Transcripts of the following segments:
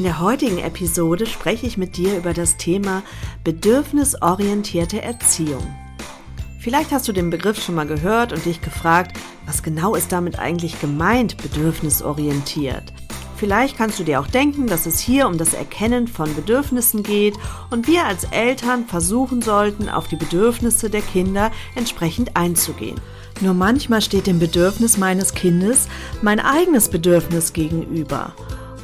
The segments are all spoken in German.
In der heutigen Episode spreche ich mit dir über das Thema bedürfnisorientierte Erziehung. Vielleicht hast du den Begriff schon mal gehört und dich gefragt, was genau ist damit eigentlich gemeint, bedürfnisorientiert? Vielleicht kannst du dir auch denken, dass es hier um das Erkennen von Bedürfnissen geht und wir als Eltern versuchen sollten, auf die Bedürfnisse der Kinder entsprechend einzugehen. Nur manchmal steht dem Bedürfnis meines Kindes mein eigenes Bedürfnis gegenüber.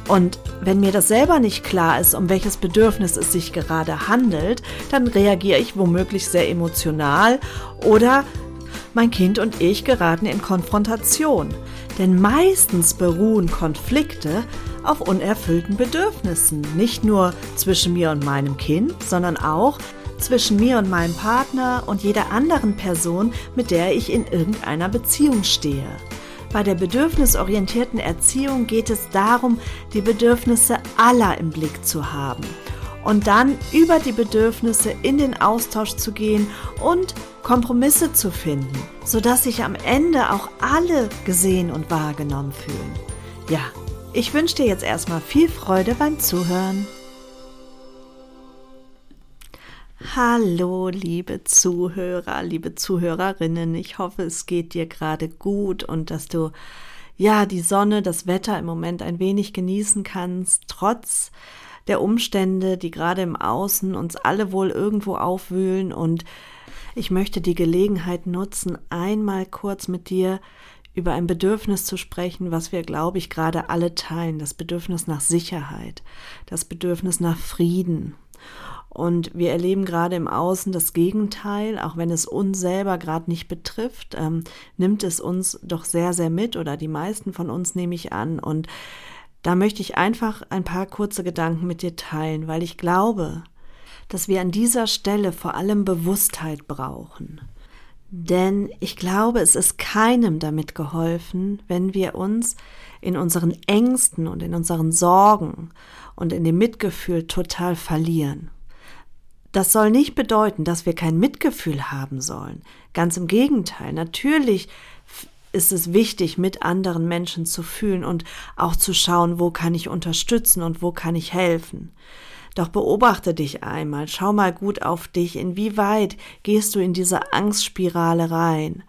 Und wenn mir das selber nicht klar ist, um welches Bedürfnis es sich gerade handelt, dann reagiere ich womöglich sehr emotional oder mein Kind und ich geraten in Konfrontation. Denn meistens beruhen Konflikte auf unerfüllten Bedürfnissen. Nicht nur zwischen mir und meinem Kind, sondern auch zwischen mir und meinem Partner und jeder anderen Person, mit der ich in irgendeiner Beziehung stehe. Bei der bedürfnisorientierten Erziehung geht es darum, die Bedürfnisse aller im Blick zu haben und dann über die Bedürfnisse in den Austausch zu gehen und Kompromisse zu finden, sodass sich am Ende auch alle gesehen und wahrgenommen fühlen. Ja, ich wünsche dir jetzt erstmal viel Freude beim Zuhören. Hallo, liebe Zuhörer, liebe Zuhörerinnen. Ich hoffe, es geht dir gerade gut und dass du ja die Sonne, das Wetter im Moment ein wenig genießen kannst, trotz der Umstände, die gerade im Außen uns alle wohl irgendwo aufwühlen. Und ich möchte die Gelegenheit nutzen, einmal kurz mit dir über ein Bedürfnis zu sprechen, was wir, glaube ich, gerade alle teilen. Das Bedürfnis nach Sicherheit, das Bedürfnis nach Frieden. Und wir erleben gerade im Außen das Gegenteil, auch wenn es uns selber gerade nicht betrifft, ähm, nimmt es uns doch sehr, sehr mit oder die meisten von uns nehme ich an. Und da möchte ich einfach ein paar kurze Gedanken mit dir teilen, weil ich glaube, dass wir an dieser Stelle vor allem Bewusstheit brauchen. Denn ich glaube, es ist keinem damit geholfen, wenn wir uns in unseren Ängsten und in unseren Sorgen und in dem Mitgefühl total verlieren. Das soll nicht bedeuten, dass wir kein Mitgefühl haben sollen. Ganz im Gegenteil. Natürlich ist es wichtig, mit anderen Menschen zu fühlen und auch zu schauen, wo kann ich unterstützen und wo kann ich helfen. Doch beobachte dich einmal, schau mal gut auf dich, inwieweit gehst du in diese Angstspirale rein.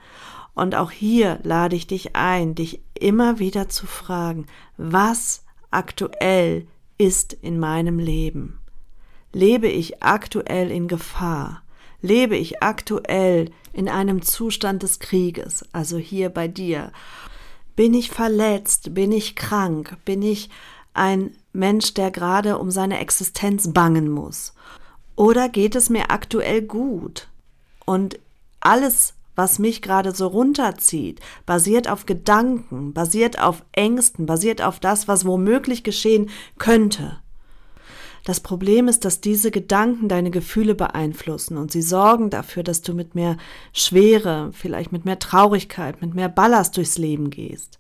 Und auch hier lade ich dich ein, dich immer wieder zu fragen, was aktuell ist in meinem Leben. Lebe ich aktuell in Gefahr? Lebe ich aktuell in einem Zustand des Krieges, also hier bei dir? Bin ich verletzt? Bin ich krank? Bin ich ein Mensch, der gerade um seine Existenz bangen muss? Oder geht es mir aktuell gut? Und alles, was mich gerade so runterzieht, basiert auf Gedanken, basiert auf Ängsten, basiert auf das, was womöglich geschehen könnte. Das Problem ist, dass diese Gedanken deine Gefühle beeinflussen und sie sorgen dafür, dass du mit mehr Schwere, vielleicht mit mehr Traurigkeit, mit mehr Ballast durchs Leben gehst.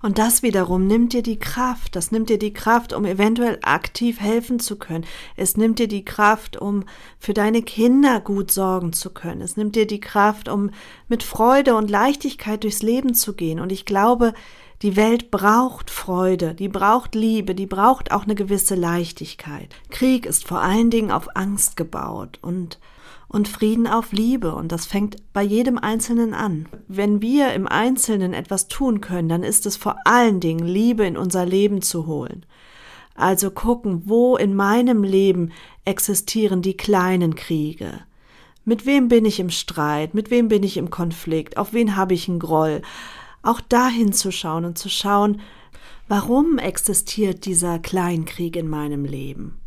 Und das wiederum nimmt dir die Kraft, das nimmt dir die Kraft, um eventuell aktiv helfen zu können. Es nimmt dir die Kraft, um für deine Kinder gut sorgen zu können. Es nimmt dir die Kraft, um mit Freude und Leichtigkeit durchs Leben zu gehen. Und ich glaube, die Welt braucht Freude, die braucht Liebe, die braucht auch eine gewisse Leichtigkeit. Krieg ist vor allen Dingen auf Angst gebaut und und Frieden auf Liebe. Und das fängt bei jedem Einzelnen an. Wenn wir im Einzelnen etwas tun können, dann ist es vor allen Dingen Liebe in unser Leben zu holen. Also gucken, wo in meinem Leben existieren die kleinen Kriege. Mit wem bin ich im Streit? Mit wem bin ich im Konflikt? Auf wen habe ich einen Groll? Auch dahin zu schauen und zu schauen, warum existiert dieser Kleinkrieg in meinem Leben?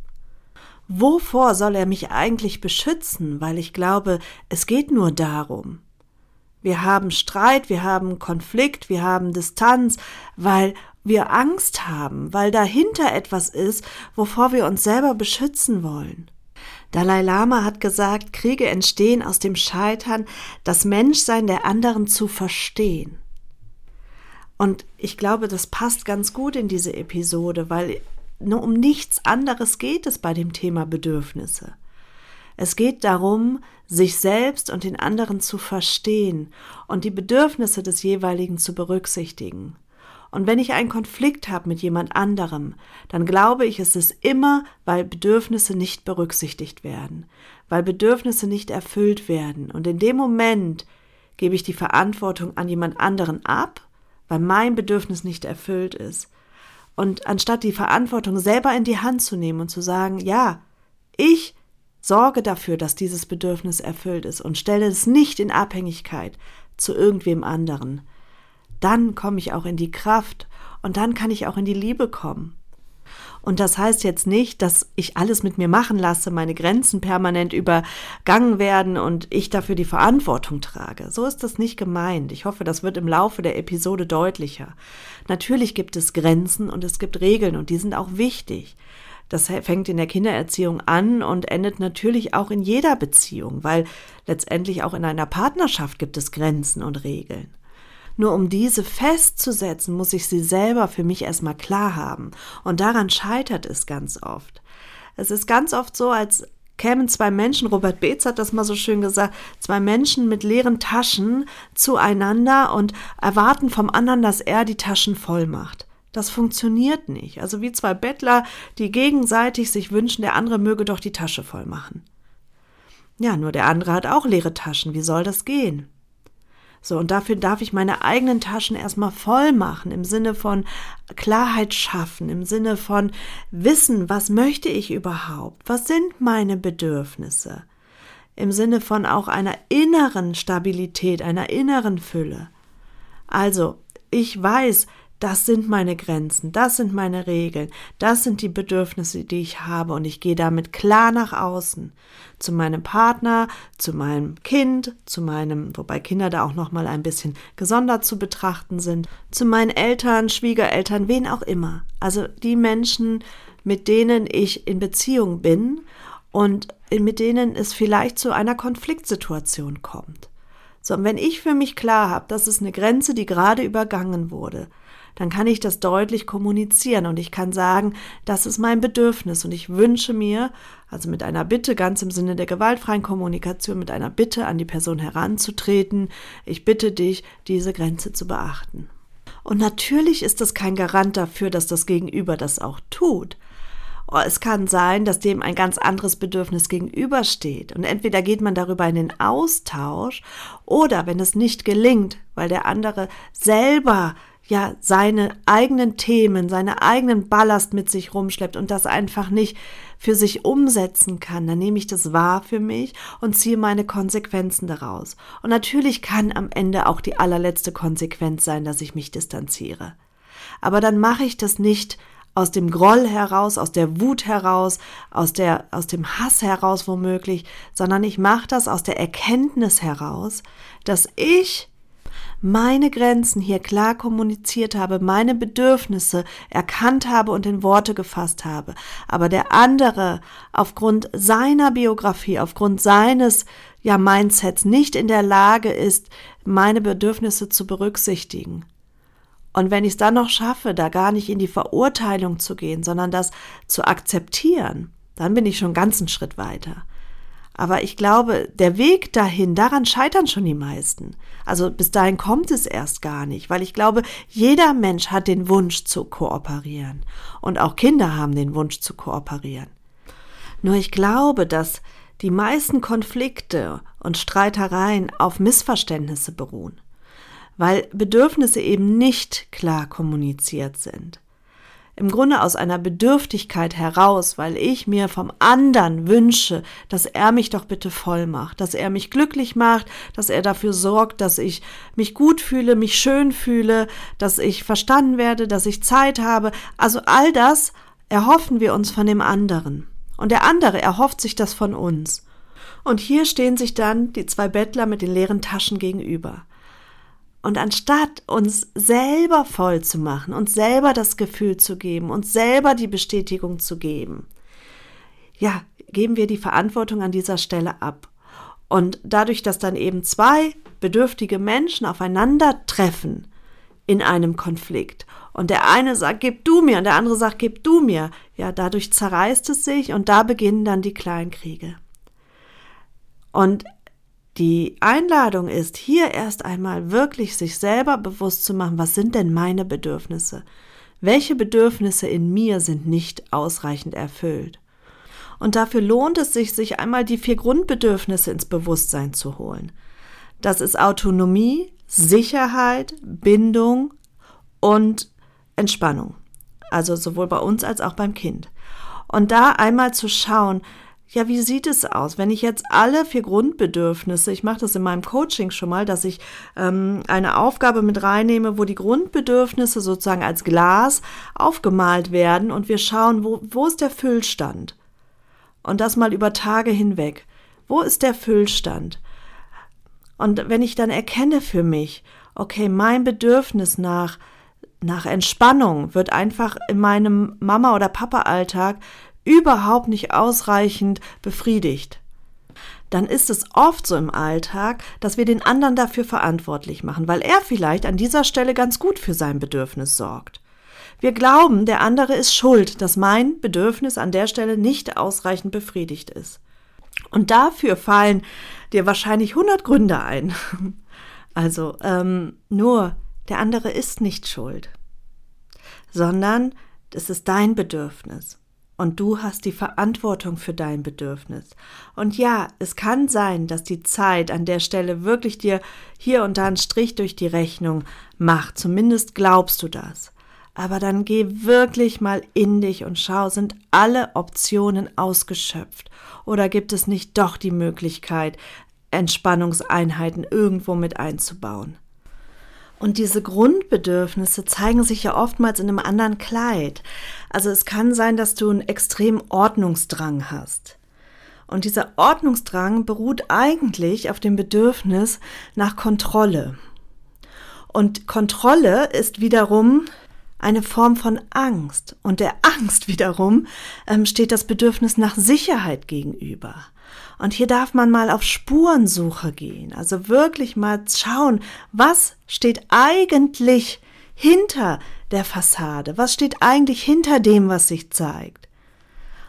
Wovor soll er mich eigentlich beschützen? Weil ich glaube, es geht nur darum. Wir haben Streit, wir haben Konflikt, wir haben Distanz, weil wir Angst haben, weil dahinter etwas ist, wovor wir uns selber beschützen wollen. Dalai Lama hat gesagt, Kriege entstehen aus dem Scheitern, das Menschsein der anderen zu verstehen. Und ich glaube, das passt ganz gut in diese Episode, weil nur um nichts anderes geht es bei dem Thema Bedürfnisse. Es geht darum, sich selbst und den anderen zu verstehen und die Bedürfnisse des jeweiligen zu berücksichtigen. Und wenn ich einen Konflikt habe mit jemand anderem, dann glaube ich, es ist immer, weil Bedürfnisse nicht berücksichtigt werden, weil Bedürfnisse nicht erfüllt werden. Und in dem Moment gebe ich die Verantwortung an jemand anderen ab, weil mein Bedürfnis nicht erfüllt ist. Und anstatt die Verantwortung selber in die Hand zu nehmen und zu sagen, ja, ich sorge dafür, dass dieses Bedürfnis erfüllt ist und stelle es nicht in Abhängigkeit zu irgendwem anderen, dann komme ich auch in die Kraft und dann kann ich auch in die Liebe kommen. Und das heißt jetzt nicht, dass ich alles mit mir machen lasse, meine Grenzen permanent übergangen werden und ich dafür die Verantwortung trage. So ist das nicht gemeint. Ich hoffe, das wird im Laufe der Episode deutlicher. Natürlich gibt es Grenzen und es gibt Regeln und die sind auch wichtig. Das fängt in der Kindererziehung an und endet natürlich auch in jeder Beziehung, weil letztendlich auch in einer Partnerschaft gibt es Grenzen und Regeln. Nur um diese festzusetzen, muss ich sie selber für mich erstmal klar haben. Und daran scheitert es ganz oft. Es ist ganz oft so, als kämen zwei Menschen, Robert Beetz hat das mal so schön gesagt, zwei Menschen mit leeren Taschen zueinander und erwarten vom anderen, dass er die Taschen voll macht. Das funktioniert nicht. Also wie zwei Bettler, die gegenseitig sich wünschen, der andere möge doch die Tasche voll machen. Ja, nur der andere hat auch leere Taschen. Wie soll das gehen? So, und dafür darf ich meine eigenen Taschen erstmal voll machen, im Sinne von Klarheit schaffen, im Sinne von Wissen, was möchte ich überhaupt? Was sind meine Bedürfnisse? Im Sinne von auch einer inneren Stabilität, einer inneren Fülle. Also, ich weiß, das sind meine Grenzen, das sind meine Regeln, das sind die Bedürfnisse, die ich habe und ich gehe damit klar nach außen. Zu meinem Partner, zu meinem Kind, zu meinem, wobei Kinder da auch noch mal ein bisschen gesondert zu betrachten sind, zu meinen Eltern, Schwiegereltern, wen auch immer. Also die Menschen, mit denen ich in Beziehung bin und mit denen es vielleicht zu einer Konfliktsituation kommt. So, und wenn ich für mich klar habe, das ist eine Grenze, die gerade übergangen wurde, dann kann ich das deutlich kommunizieren und ich kann sagen, das ist mein Bedürfnis und ich wünsche mir, also mit einer Bitte ganz im Sinne der gewaltfreien Kommunikation, mit einer Bitte an die Person heranzutreten, ich bitte dich, diese Grenze zu beachten. Und natürlich ist das kein Garant dafür, dass das Gegenüber das auch tut. Oh, es kann sein, dass dem ein ganz anderes Bedürfnis gegenübersteht. Und entweder geht man darüber in den Austausch oder wenn es nicht gelingt, weil der andere selber ja seine eigenen Themen, seine eigenen Ballast mit sich rumschleppt und das einfach nicht für sich umsetzen kann, dann nehme ich das wahr für mich und ziehe meine Konsequenzen daraus. Und natürlich kann am Ende auch die allerletzte Konsequenz sein, dass ich mich distanziere. Aber dann mache ich das nicht aus dem Groll heraus, aus der Wut heraus, aus der, aus dem Hass heraus womöglich, sondern ich mache das aus der Erkenntnis heraus, dass ich meine Grenzen hier klar kommuniziert habe, meine Bedürfnisse erkannt habe und in Worte gefasst habe, aber der andere aufgrund seiner Biografie, aufgrund seines ja Mindsets nicht in der Lage ist, meine Bedürfnisse zu berücksichtigen. Und wenn ich es dann noch schaffe, da gar nicht in die Verurteilung zu gehen, sondern das zu akzeptieren, dann bin ich schon einen Schritt weiter. Aber ich glaube, der Weg dahin, daran scheitern schon die meisten. Also bis dahin kommt es erst gar nicht, weil ich glaube, jeder Mensch hat den Wunsch zu kooperieren. Und auch Kinder haben den Wunsch zu kooperieren. Nur ich glaube, dass die meisten Konflikte und Streitereien auf Missverständnisse beruhen, weil Bedürfnisse eben nicht klar kommuniziert sind im Grunde aus einer Bedürftigkeit heraus, weil ich mir vom anderen wünsche, dass er mich doch bitte voll macht, dass er mich glücklich macht, dass er dafür sorgt, dass ich mich gut fühle, mich schön fühle, dass ich verstanden werde, dass ich Zeit habe. Also all das erhoffen wir uns von dem anderen. Und der andere erhofft sich das von uns. Und hier stehen sich dann die zwei Bettler mit den leeren Taschen gegenüber. Und anstatt uns selber voll zu machen, uns selber das Gefühl zu geben, uns selber die Bestätigung zu geben, ja, geben wir die Verantwortung an dieser Stelle ab. Und dadurch, dass dann eben zwei bedürftige Menschen aufeinandertreffen in einem Konflikt und der eine sagt, gib du mir und der andere sagt, gib du mir, ja, dadurch zerreißt es sich und da beginnen dann die Kleinkriege. Und die Einladung ist, hier erst einmal wirklich sich selber bewusst zu machen, was sind denn meine Bedürfnisse? Welche Bedürfnisse in mir sind nicht ausreichend erfüllt? Und dafür lohnt es sich, sich einmal die vier Grundbedürfnisse ins Bewusstsein zu holen. Das ist Autonomie, Sicherheit, Bindung und Entspannung. Also sowohl bei uns als auch beim Kind. Und da einmal zu schauen, ja, wie sieht es aus, wenn ich jetzt alle vier Grundbedürfnisse, ich mache das in meinem Coaching schon mal, dass ich ähm, eine Aufgabe mit reinnehme, wo die Grundbedürfnisse sozusagen als Glas aufgemalt werden und wir schauen, wo, wo ist der Füllstand? Und das mal über Tage hinweg. Wo ist der Füllstand? Und wenn ich dann erkenne für mich, okay, mein Bedürfnis nach, nach Entspannung wird einfach in meinem Mama- oder Papa-Alltag überhaupt nicht ausreichend befriedigt, dann ist es oft so im Alltag, dass wir den anderen dafür verantwortlich machen, weil er vielleicht an dieser Stelle ganz gut für sein Bedürfnis sorgt. Wir glauben, der andere ist schuld, dass mein Bedürfnis an der Stelle nicht ausreichend befriedigt ist. Und dafür fallen dir wahrscheinlich 100 Gründe ein. Also ähm, nur, der andere ist nicht schuld, sondern es ist dein Bedürfnis. Und du hast die Verantwortung für dein Bedürfnis. Und ja, es kann sein, dass die Zeit an der Stelle wirklich dir hier und da einen Strich durch die Rechnung macht. Zumindest glaubst du das. Aber dann geh wirklich mal in dich und schau, sind alle Optionen ausgeschöpft? Oder gibt es nicht doch die Möglichkeit, Entspannungseinheiten irgendwo mit einzubauen? Und diese Grundbedürfnisse zeigen sich ja oftmals in einem anderen Kleid. Also es kann sein, dass du einen extremen Ordnungsdrang hast. Und dieser Ordnungsdrang beruht eigentlich auf dem Bedürfnis nach Kontrolle. Und Kontrolle ist wiederum eine Form von Angst. Und der Angst wiederum ähm, steht das Bedürfnis nach Sicherheit gegenüber. Und hier darf man mal auf Spurensuche gehen, also wirklich mal schauen, was steht eigentlich hinter der Fassade, was steht eigentlich hinter dem, was sich zeigt.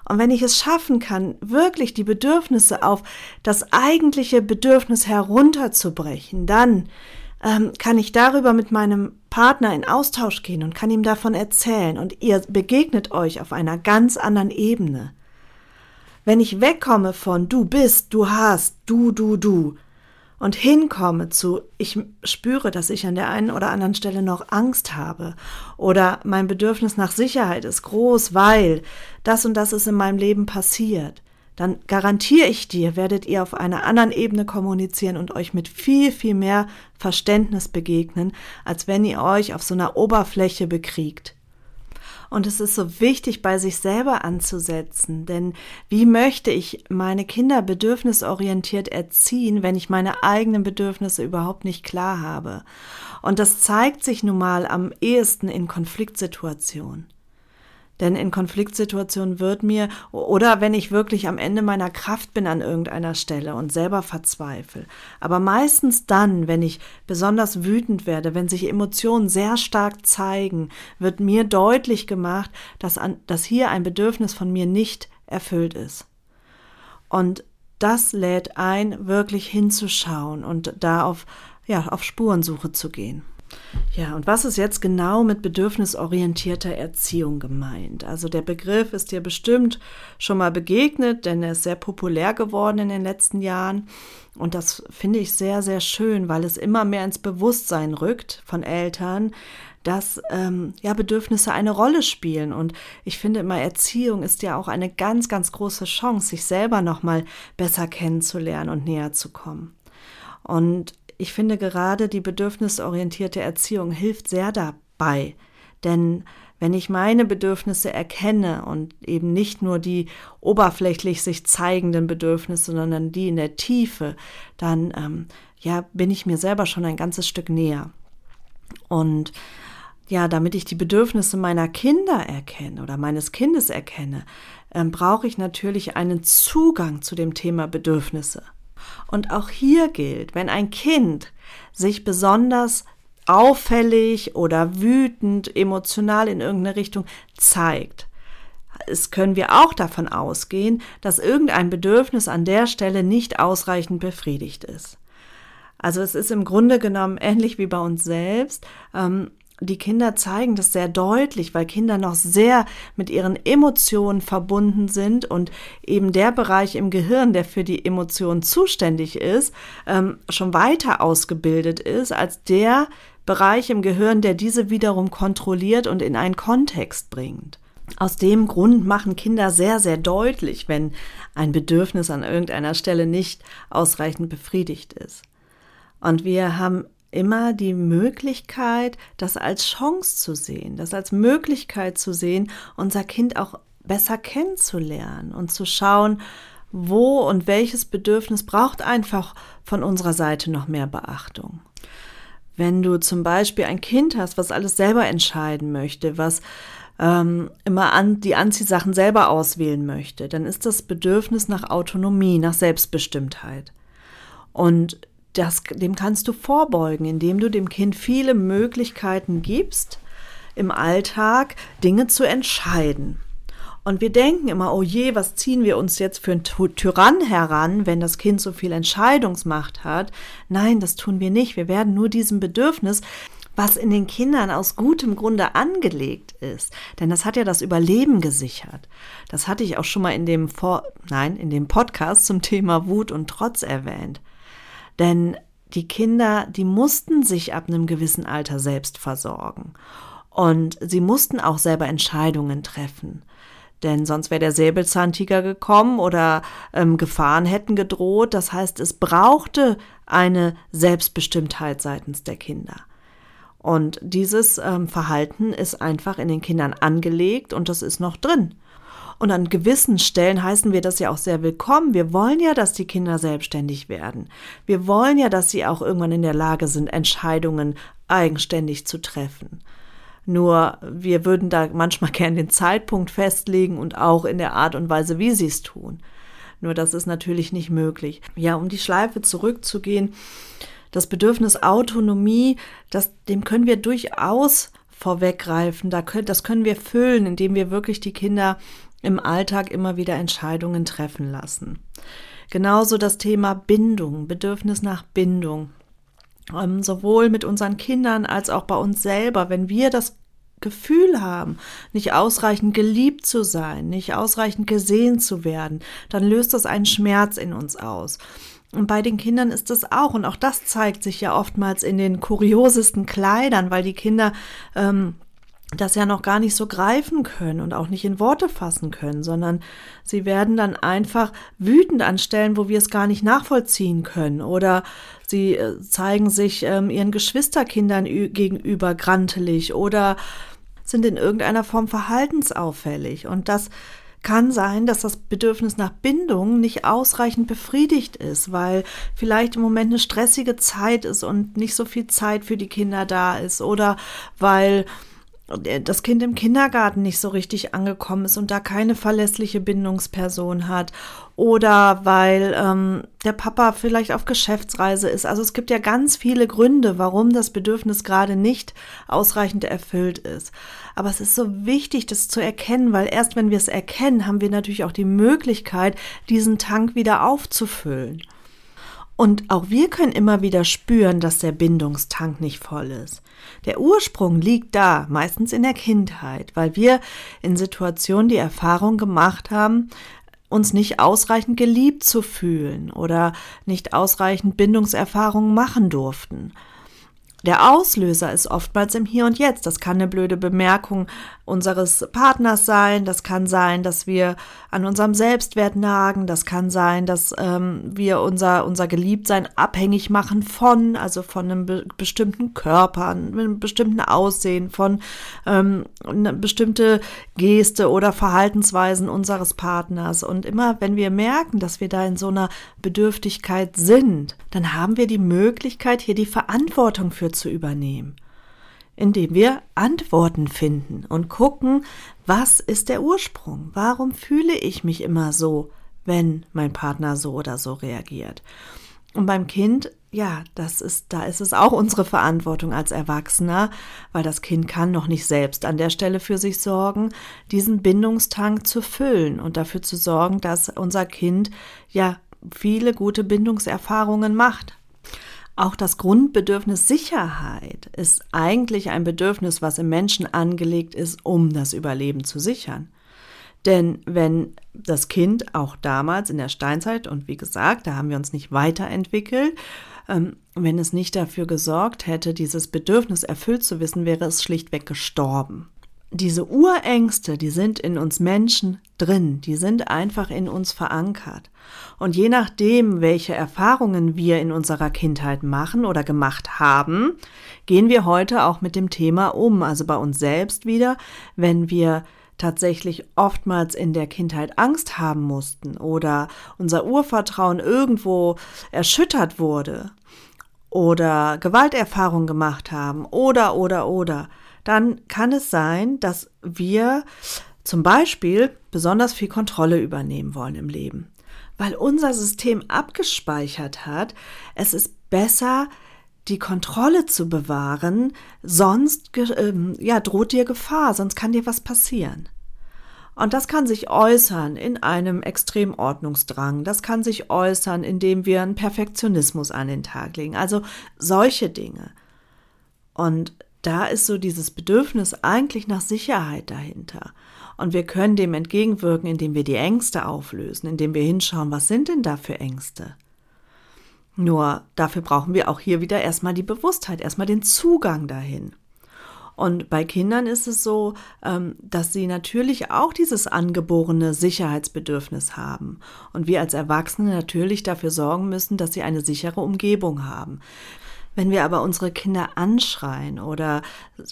Und wenn ich es schaffen kann, wirklich die Bedürfnisse auf das eigentliche Bedürfnis herunterzubrechen, dann ähm, kann ich darüber mit meinem Partner in Austausch gehen und kann ihm davon erzählen und ihr begegnet euch auf einer ganz anderen Ebene. Wenn ich wegkomme von du bist, du hast, du, du, du und hinkomme zu ich spüre, dass ich an der einen oder anderen Stelle noch Angst habe oder mein Bedürfnis nach Sicherheit ist groß, weil das und das ist in meinem Leben passiert, dann garantiere ich dir, werdet ihr auf einer anderen Ebene kommunizieren und euch mit viel, viel mehr Verständnis begegnen, als wenn ihr euch auf so einer Oberfläche bekriegt. Und es ist so wichtig, bei sich selber anzusetzen, denn wie möchte ich meine Kinder bedürfnisorientiert erziehen, wenn ich meine eigenen Bedürfnisse überhaupt nicht klar habe? Und das zeigt sich nun mal am ehesten in Konfliktsituationen. Denn in Konfliktsituationen wird mir, oder wenn ich wirklich am Ende meiner Kraft bin an irgendeiner Stelle und selber verzweifle, aber meistens dann, wenn ich besonders wütend werde, wenn sich Emotionen sehr stark zeigen, wird mir deutlich gemacht, dass, an, dass hier ein Bedürfnis von mir nicht erfüllt ist. Und das lädt ein, wirklich hinzuschauen und da auf, ja, auf Spurensuche zu gehen. Ja, und was ist jetzt genau mit bedürfnisorientierter Erziehung gemeint? Also der Begriff ist dir bestimmt schon mal begegnet, denn er ist sehr populär geworden in den letzten Jahren. Und das finde ich sehr, sehr schön, weil es immer mehr ins Bewusstsein rückt von Eltern, dass ähm, ja Bedürfnisse eine Rolle spielen. Und ich finde immer, Erziehung ist ja auch eine ganz, ganz große Chance, sich selber nochmal besser kennenzulernen und näher zu kommen. Und ich finde gerade die bedürfnisorientierte Erziehung hilft sehr dabei, denn wenn ich meine Bedürfnisse erkenne und eben nicht nur die oberflächlich sich zeigenden Bedürfnisse, sondern die in der Tiefe, dann ähm, ja bin ich mir selber schon ein ganzes Stück näher. Und ja, damit ich die Bedürfnisse meiner Kinder erkenne oder meines Kindes erkenne, äh, brauche ich natürlich einen Zugang zu dem Thema Bedürfnisse. Und auch hier gilt, wenn ein Kind sich besonders auffällig oder wütend, emotional in irgendeine Richtung zeigt, es können wir auch davon ausgehen, dass irgendein Bedürfnis an der Stelle nicht ausreichend befriedigt ist. Also es ist im Grunde genommen ähnlich wie bei uns selbst. Ähm, die Kinder zeigen das sehr deutlich, weil Kinder noch sehr mit ihren Emotionen verbunden sind und eben der Bereich im Gehirn, der für die Emotionen zuständig ist, ähm, schon weiter ausgebildet ist als der Bereich im Gehirn, der diese wiederum kontrolliert und in einen Kontext bringt. Aus dem Grund machen Kinder sehr, sehr deutlich, wenn ein Bedürfnis an irgendeiner Stelle nicht ausreichend befriedigt ist. Und wir haben immer die Möglichkeit, das als Chance zu sehen, das als Möglichkeit zu sehen, unser Kind auch besser kennenzulernen und zu schauen, wo und welches Bedürfnis braucht einfach von unserer Seite noch mehr Beachtung. Wenn du zum Beispiel ein Kind hast, was alles selber entscheiden möchte, was ähm, immer an, die Anziehsachen selber auswählen möchte, dann ist das Bedürfnis nach Autonomie, nach Selbstbestimmtheit. Und das, dem kannst du vorbeugen, indem du dem Kind viele Möglichkeiten gibst, im Alltag Dinge zu entscheiden. Und wir denken immer, oh je, was ziehen wir uns jetzt für einen Tyrann heran, wenn das Kind so viel Entscheidungsmacht hat? Nein, das tun wir nicht. Wir werden nur diesem Bedürfnis, was in den Kindern aus gutem Grunde angelegt ist. Denn das hat ja das Überleben gesichert. Das hatte ich auch schon mal in dem Vor nein, in dem Podcast zum Thema Wut und Trotz erwähnt. Denn die Kinder, die mussten sich ab einem gewissen Alter selbst versorgen. Und sie mussten auch selber Entscheidungen treffen. Denn sonst wäre der Säbelzahntiger gekommen oder ähm, Gefahren hätten gedroht. Das heißt, es brauchte eine Selbstbestimmtheit seitens der Kinder. Und dieses ähm, Verhalten ist einfach in den Kindern angelegt und das ist noch drin. Und an gewissen Stellen heißen wir das ja auch sehr willkommen. Wir wollen ja, dass die Kinder selbstständig werden. Wir wollen ja, dass sie auch irgendwann in der Lage sind, Entscheidungen eigenständig zu treffen. Nur wir würden da manchmal gern den Zeitpunkt festlegen und auch in der Art und Weise, wie sie es tun. Nur das ist natürlich nicht möglich. Ja, um die Schleife zurückzugehen, das Bedürfnis Autonomie, das, dem können wir durchaus vorweggreifen. Da können, das können wir füllen, indem wir wirklich die Kinder im Alltag immer wieder Entscheidungen treffen lassen. Genauso das Thema Bindung, Bedürfnis nach Bindung. Ähm, sowohl mit unseren Kindern als auch bei uns selber, wenn wir das Gefühl haben, nicht ausreichend geliebt zu sein, nicht ausreichend gesehen zu werden, dann löst das einen Schmerz in uns aus. Und bei den Kindern ist das auch, und auch das zeigt sich ja oftmals in den kuriosesten Kleidern, weil die Kinder ähm, das ja noch gar nicht so greifen können und auch nicht in Worte fassen können, sondern sie werden dann einfach wütend an Stellen, wo wir es gar nicht nachvollziehen können. Oder sie äh, zeigen sich ähm, ihren Geschwisterkindern gegenüber grantelig oder sind in irgendeiner Form verhaltensauffällig. Und das kann sein, dass das Bedürfnis nach Bindung nicht ausreichend befriedigt ist, weil vielleicht im Moment eine stressige Zeit ist und nicht so viel Zeit für die Kinder da ist oder weil das Kind im Kindergarten nicht so richtig angekommen ist und da keine verlässliche Bindungsperson hat oder weil ähm, der Papa vielleicht auf Geschäftsreise ist. Also es gibt ja ganz viele Gründe, warum das Bedürfnis gerade nicht ausreichend erfüllt ist. Aber es ist so wichtig, das zu erkennen, weil erst wenn wir es erkennen, haben wir natürlich auch die Möglichkeit, diesen Tank wieder aufzufüllen. Und auch wir können immer wieder spüren, dass der Bindungstank nicht voll ist. Der Ursprung liegt da, meistens in der Kindheit, weil wir in Situationen die Erfahrung gemacht haben, uns nicht ausreichend geliebt zu fühlen oder nicht ausreichend Bindungserfahrungen machen durften. Der Auslöser ist oftmals im Hier und Jetzt. Das kann eine blöde Bemerkung unseres Partners sein. Das kann sein, dass wir an unserem Selbstwert nagen. Das kann sein, dass ähm, wir unser, unser Geliebtsein abhängig machen von, also von einem be bestimmten Körper, einem bestimmten Aussehen, von ähm, eine bestimmte Geste oder Verhaltensweisen unseres Partners. Und immer, wenn wir merken, dass wir da in so einer Bedürftigkeit sind, dann haben wir die Möglichkeit, hier die Verantwortung für zu übernehmen. Indem wir Antworten finden und gucken, was ist der Ursprung? Warum fühle ich mich immer so, wenn mein Partner so oder so reagiert? Und beim Kind, ja, das ist, da ist es auch unsere Verantwortung als Erwachsener, weil das Kind kann noch nicht selbst an der Stelle für sich sorgen, diesen Bindungstank zu füllen und dafür zu sorgen, dass unser Kind ja viele gute Bindungserfahrungen macht. Auch das Grundbedürfnis Sicherheit ist eigentlich ein Bedürfnis, was im Menschen angelegt ist, um das Überleben zu sichern. Denn wenn das Kind auch damals in der Steinzeit, und wie gesagt, da haben wir uns nicht weiterentwickelt, ähm, wenn es nicht dafür gesorgt hätte, dieses Bedürfnis erfüllt zu wissen, wäre es schlichtweg gestorben diese Urängste, die sind in uns Menschen drin, die sind einfach in uns verankert. Und je nachdem, welche Erfahrungen wir in unserer Kindheit machen oder gemacht haben, gehen wir heute auch mit dem Thema um, also bei uns selbst wieder, wenn wir tatsächlich oftmals in der Kindheit Angst haben mussten oder unser Urvertrauen irgendwo erschüttert wurde oder Gewalterfahrung gemacht haben oder oder oder dann kann es sein, dass wir zum Beispiel besonders viel Kontrolle übernehmen wollen im Leben, weil unser System abgespeichert hat, es ist besser, die Kontrolle zu bewahren, sonst ähm, ja, droht dir Gefahr, sonst kann dir was passieren. Und das kann sich äußern in einem Extremordnungsdrang. Das kann sich äußern, indem wir einen Perfektionismus an den Tag legen. Also solche Dinge. Und da ist so dieses Bedürfnis eigentlich nach Sicherheit dahinter. Und wir können dem entgegenwirken, indem wir die Ängste auflösen, indem wir hinschauen, was sind denn da für Ängste? Nur dafür brauchen wir auch hier wieder erstmal die Bewusstheit, erstmal den Zugang dahin. Und bei Kindern ist es so, ähm, dass sie natürlich auch dieses angeborene Sicherheitsbedürfnis haben. Und wir als Erwachsene natürlich dafür sorgen müssen, dass sie eine sichere Umgebung haben. Wenn wir aber unsere Kinder anschreien oder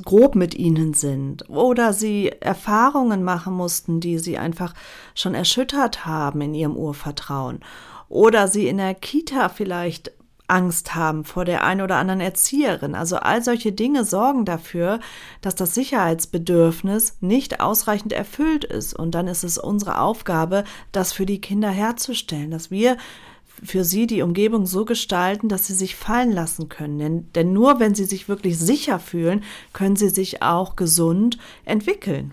grob mit ihnen sind oder sie Erfahrungen machen mussten, die sie einfach schon erschüttert haben in ihrem Urvertrauen oder sie in der Kita vielleicht Angst haben vor der einen oder anderen Erzieherin. Also all solche Dinge sorgen dafür, dass das Sicherheitsbedürfnis nicht ausreichend erfüllt ist. Und dann ist es unsere Aufgabe, das für die Kinder herzustellen, dass wir für sie die Umgebung so gestalten, dass sie sich fallen lassen können. Denn, denn nur wenn sie sich wirklich sicher fühlen, können sie sich auch gesund entwickeln.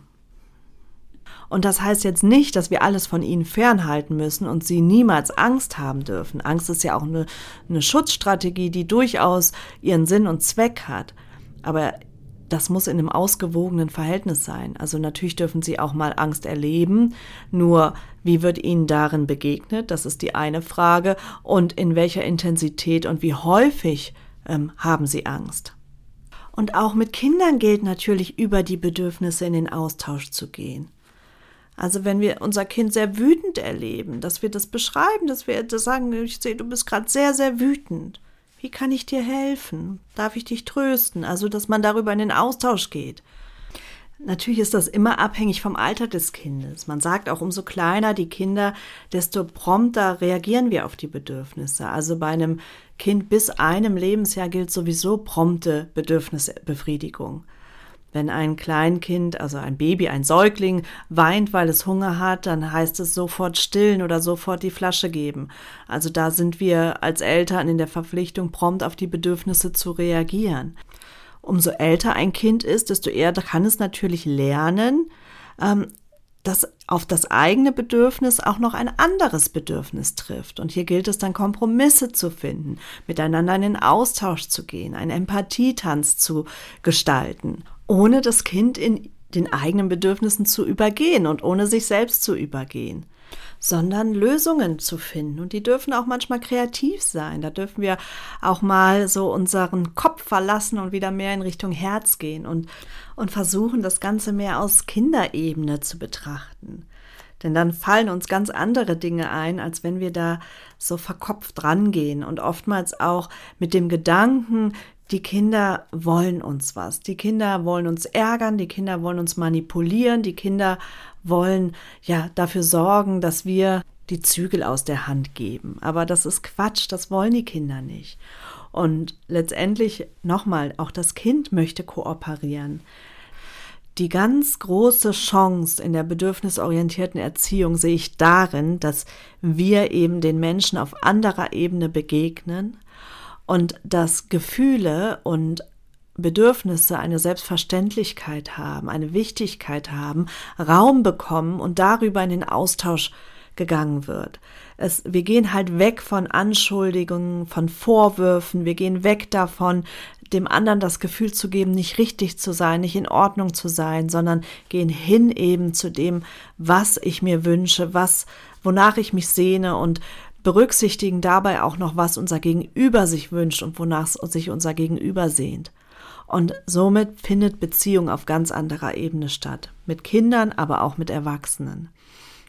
Und das heißt jetzt nicht, dass wir alles von ihnen fernhalten müssen und sie niemals Angst haben dürfen. Angst ist ja auch eine, eine Schutzstrategie, die durchaus ihren Sinn und Zweck hat. Aber das muss in einem ausgewogenen Verhältnis sein. Also natürlich dürfen sie auch mal Angst erleben, nur wie wird ihnen darin begegnet, das ist die eine Frage, und in welcher Intensität und wie häufig ähm, haben sie Angst. Und auch mit Kindern gilt natürlich über die Bedürfnisse in den Austausch zu gehen. Also wenn wir unser Kind sehr wütend erleben, dass wir das beschreiben, dass wir das sagen, ich sehe, du bist gerade sehr, sehr wütend. Wie kann ich dir helfen? Darf ich dich trösten? Also, dass man darüber in den Austausch geht. Natürlich ist das immer abhängig vom Alter des Kindes. Man sagt auch, umso kleiner die Kinder, desto prompter reagieren wir auf die Bedürfnisse. Also bei einem Kind bis einem Lebensjahr gilt sowieso prompte Bedürfnisbefriedigung. Wenn ein Kleinkind, also ein Baby, ein Säugling weint, weil es Hunger hat, dann heißt es sofort stillen oder sofort die Flasche geben. Also da sind wir als Eltern in der Verpflichtung, prompt auf die Bedürfnisse zu reagieren. Umso älter ein Kind ist, desto eher kann es natürlich lernen, ähm, dass auf das eigene Bedürfnis auch noch ein anderes Bedürfnis trifft. Und hier gilt es dann, Kompromisse zu finden, miteinander in den Austausch zu gehen, einen Empathietanz zu gestalten ohne das Kind in den eigenen Bedürfnissen zu übergehen und ohne sich selbst zu übergehen, sondern Lösungen zu finden. Und die dürfen auch manchmal kreativ sein. Da dürfen wir auch mal so unseren Kopf verlassen und wieder mehr in Richtung Herz gehen und, und versuchen, das Ganze mehr aus Kinderebene zu betrachten. Denn dann fallen uns ganz andere Dinge ein, als wenn wir da so verkopft rangehen und oftmals auch mit dem Gedanken, die Kinder wollen uns was. Die Kinder wollen uns ärgern, die Kinder wollen uns manipulieren, die Kinder wollen ja dafür sorgen, dass wir die Zügel aus der Hand geben. Aber das ist Quatsch, das wollen die Kinder nicht. Und letztendlich nochmal, auch das Kind möchte kooperieren. Die ganz große Chance in der bedürfnisorientierten Erziehung sehe ich darin, dass wir eben den Menschen auf anderer Ebene begegnen und dass Gefühle und Bedürfnisse eine Selbstverständlichkeit haben, eine Wichtigkeit haben, Raum bekommen und darüber in den Austausch gegangen wird. Es, wir gehen halt weg von Anschuldigungen, von Vorwürfen, wir gehen weg davon, dem anderen das Gefühl zu geben, nicht richtig zu sein, nicht in Ordnung zu sein, sondern gehen hin eben zu dem, was ich mir wünsche, was, wonach ich mich sehne und berücksichtigen dabei auch noch, was unser Gegenüber sich wünscht und wonach sich unser Gegenüber sehnt. Und somit findet Beziehung auf ganz anderer Ebene statt. Mit Kindern, aber auch mit Erwachsenen.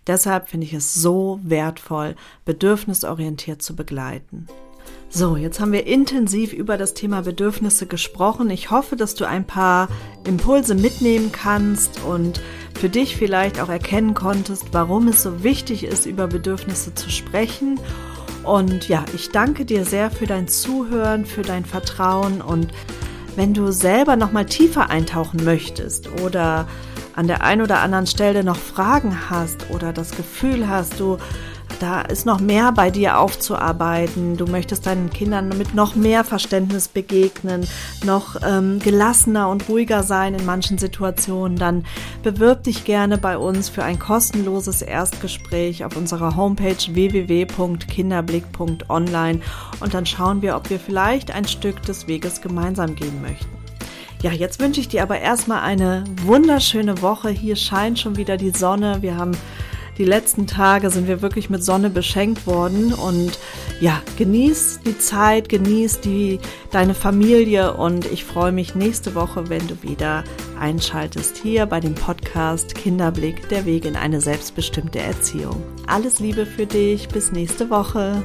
Deshalb finde ich es so wertvoll, bedürfnisorientiert zu begleiten. So, jetzt haben wir intensiv über das Thema Bedürfnisse gesprochen. Ich hoffe, dass du ein paar Impulse mitnehmen kannst und für dich vielleicht auch erkennen konntest, warum es so wichtig ist, über Bedürfnisse zu sprechen. Und ja, ich danke dir sehr für dein Zuhören, für dein Vertrauen und wenn du selber noch mal tiefer eintauchen möchtest oder an der einen oder anderen Stelle noch Fragen hast oder das Gefühl hast, du da ist noch mehr bei dir aufzuarbeiten. Du möchtest deinen Kindern mit noch mehr Verständnis begegnen, noch ähm, gelassener und ruhiger sein in manchen Situationen. Dann bewirb dich gerne bei uns für ein kostenloses Erstgespräch auf unserer Homepage www.kinderblick.online und dann schauen wir, ob wir vielleicht ein Stück des Weges gemeinsam gehen möchten. Ja, jetzt wünsche ich dir aber erstmal eine wunderschöne Woche. Hier scheint schon wieder die Sonne. Wir haben die letzten Tage sind wir wirklich mit Sonne beschenkt worden und ja, genieß die Zeit, genieß die, deine Familie und ich freue mich nächste Woche, wenn du wieder einschaltest hier bei dem Podcast Kinderblick, der Weg in eine selbstbestimmte Erziehung. Alles Liebe für dich, bis nächste Woche.